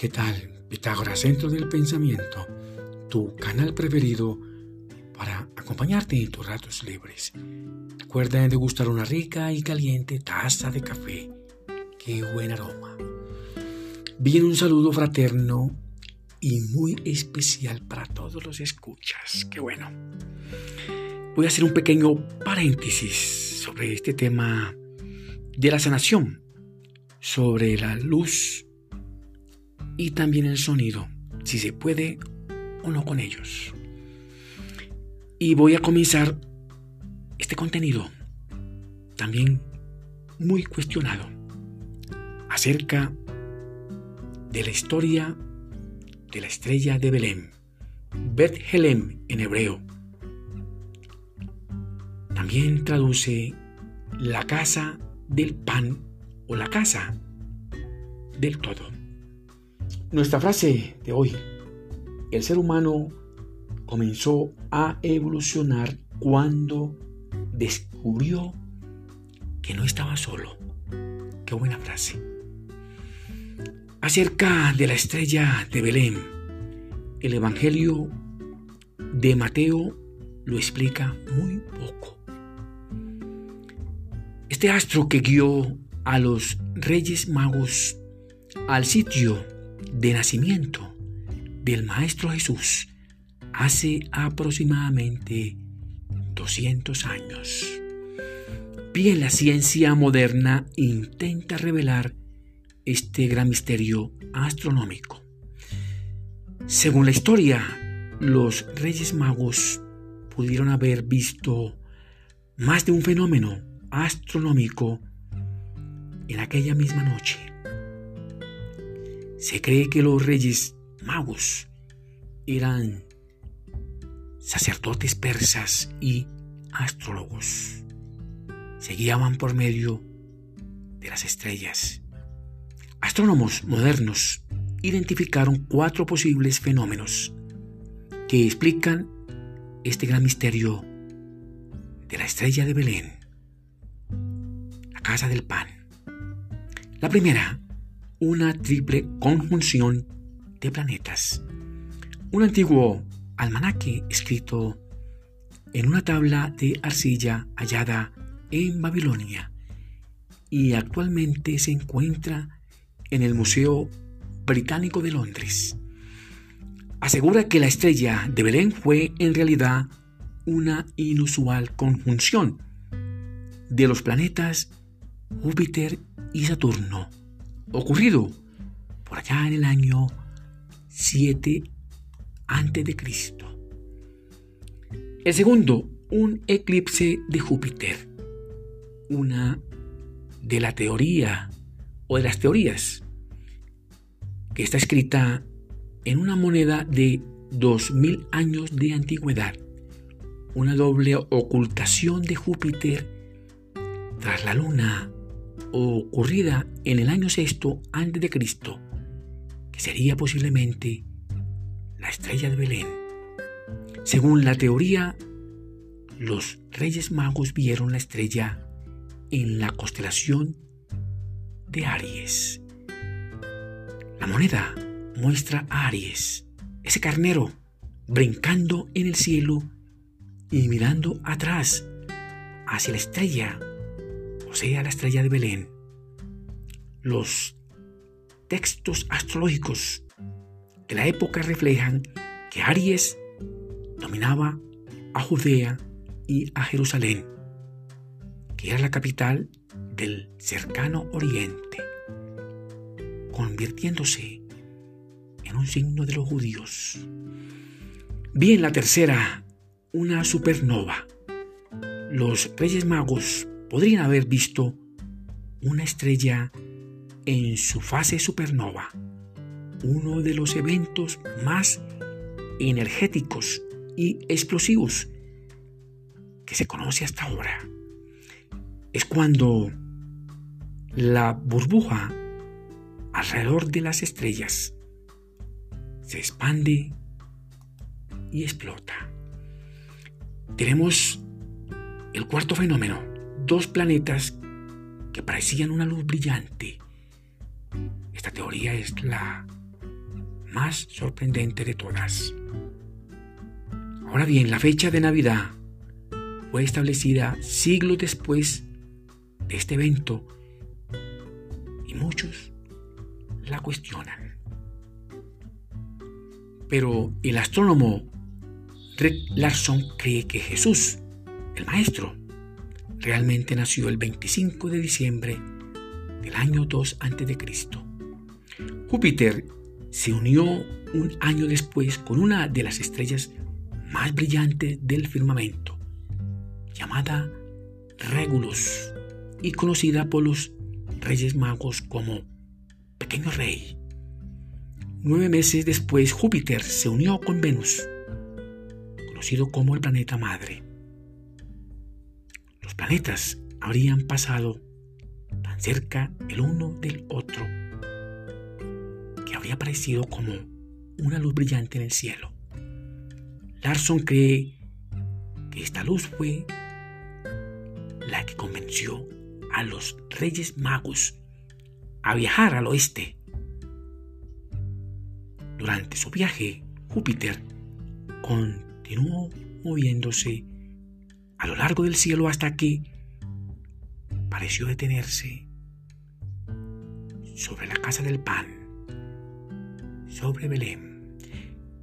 ¿qué tal? Pitágoras, Centro del Pensamiento, tu canal preferido para acompañarte en tus ratos libres. Recuerda degustar una rica y caliente taza de café. ¡Qué buen aroma! Bien, un saludo fraterno y muy especial para todos los escuchas. ¡Qué bueno! Voy a hacer un pequeño paréntesis sobre este tema de la sanación, sobre la luz y también el sonido, si se puede o no con ellos. Y voy a comenzar este contenido también muy cuestionado acerca de la historia de la estrella de Belén, Bethlehem en hebreo. También traduce la casa del pan o la casa del todo. Nuestra frase de hoy, el ser humano comenzó a evolucionar cuando descubrió que no estaba solo. Qué buena frase. Acerca de la estrella de Belén, el Evangelio de Mateo lo explica muy poco. Este astro que guió a los reyes magos al sitio de nacimiento del Maestro Jesús hace aproximadamente 200 años. Bien, la ciencia moderna intenta revelar este gran misterio astronómico. Según la historia, los Reyes Magos pudieron haber visto más de un fenómeno astronómico en aquella misma noche. Se cree que los reyes magos eran sacerdotes persas y astrólogos. Se guiaban por medio de las estrellas. Astrónomos modernos identificaron cuatro posibles fenómenos que explican este gran misterio de la estrella de Belén, la casa del pan. La primera, una triple conjunción de planetas. Un antiguo almanaque escrito en una tabla de arcilla hallada en Babilonia y actualmente se encuentra en el Museo Británico de Londres. Asegura que la estrella de Belén fue en realidad una inusual conjunción de los planetas Júpiter y Saturno ocurrido por allá en el año 7 antes de Cristo. El segundo, un eclipse de Júpiter. Una de la teoría o de las teorías que está escrita en una moneda de 2000 años de antigüedad. Una doble ocultación de Júpiter tras la luna ocurrida en el año sexto antes de Cristo, que sería posiblemente la estrella de Belén. Según la teoría, los reyes magos vieron la estrella en la constelación de Aries. La moneda muestra a Aries, ese carnero, brincando en el cielo y mirando atrás hacia la estrella o sea, la estrella de Belén, los textos astrológicos de la época reflejan que Aries dominaba a Judea y a Jerusalén, que era la capital del cercano oriente, convirtiéndose en un signo de los judíos. Bien, la tercera, una supernova. Los Reyes Magos podrían haber visto una estrella en su fase supernova, uno de los eventos más energéticos y explosivos que se conoce hasta ahora. Es cuando la burbuja alrededor de las estrellas se expande y explota. Tenemos el cuarto fenómeno, dos planetas que parecían una luz brillante. Esta teoría es la más sorprendente de todas. Ahora bien, la fecha de Navidad fue establecida siglos después de este evento y muchos la cuestionan. Pero el astrónomo Rick Larson cree que Jesús, el Maestro, realmente nació el 25 de diciembre del año 2 a.C. Júpiter se unió un año después con una de las estrellas más brillantes del firmamento, llamada Regulus y conocida por los Reyes Magos como Pequeño Rey. Nueve meses después, Júpiter se unió con Venus, conocido como el planeta madre. Planetas habrían pasado tan cerca el uno del otro que habría parecido como una luz brillante en el cielo. Larson cree que esta luz fue la que convenció a los reyes magos a viajar al oeste. Durante su viaje, Júpiter continuó moviéndose a lo largo del cielo hasta que pareció detenerse sobre la casa del pan, sobre Belén.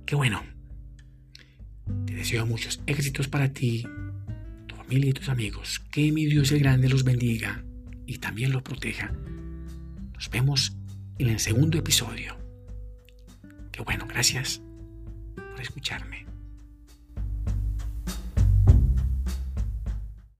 Qué bueno. Te deseo muchos éxitos para ti, tu familia y tus amigos. Que mi Dios el grande los bendiga y también los proteja. Nos vemos en el segundo episodio. Qué bueno, gracias por escucharme.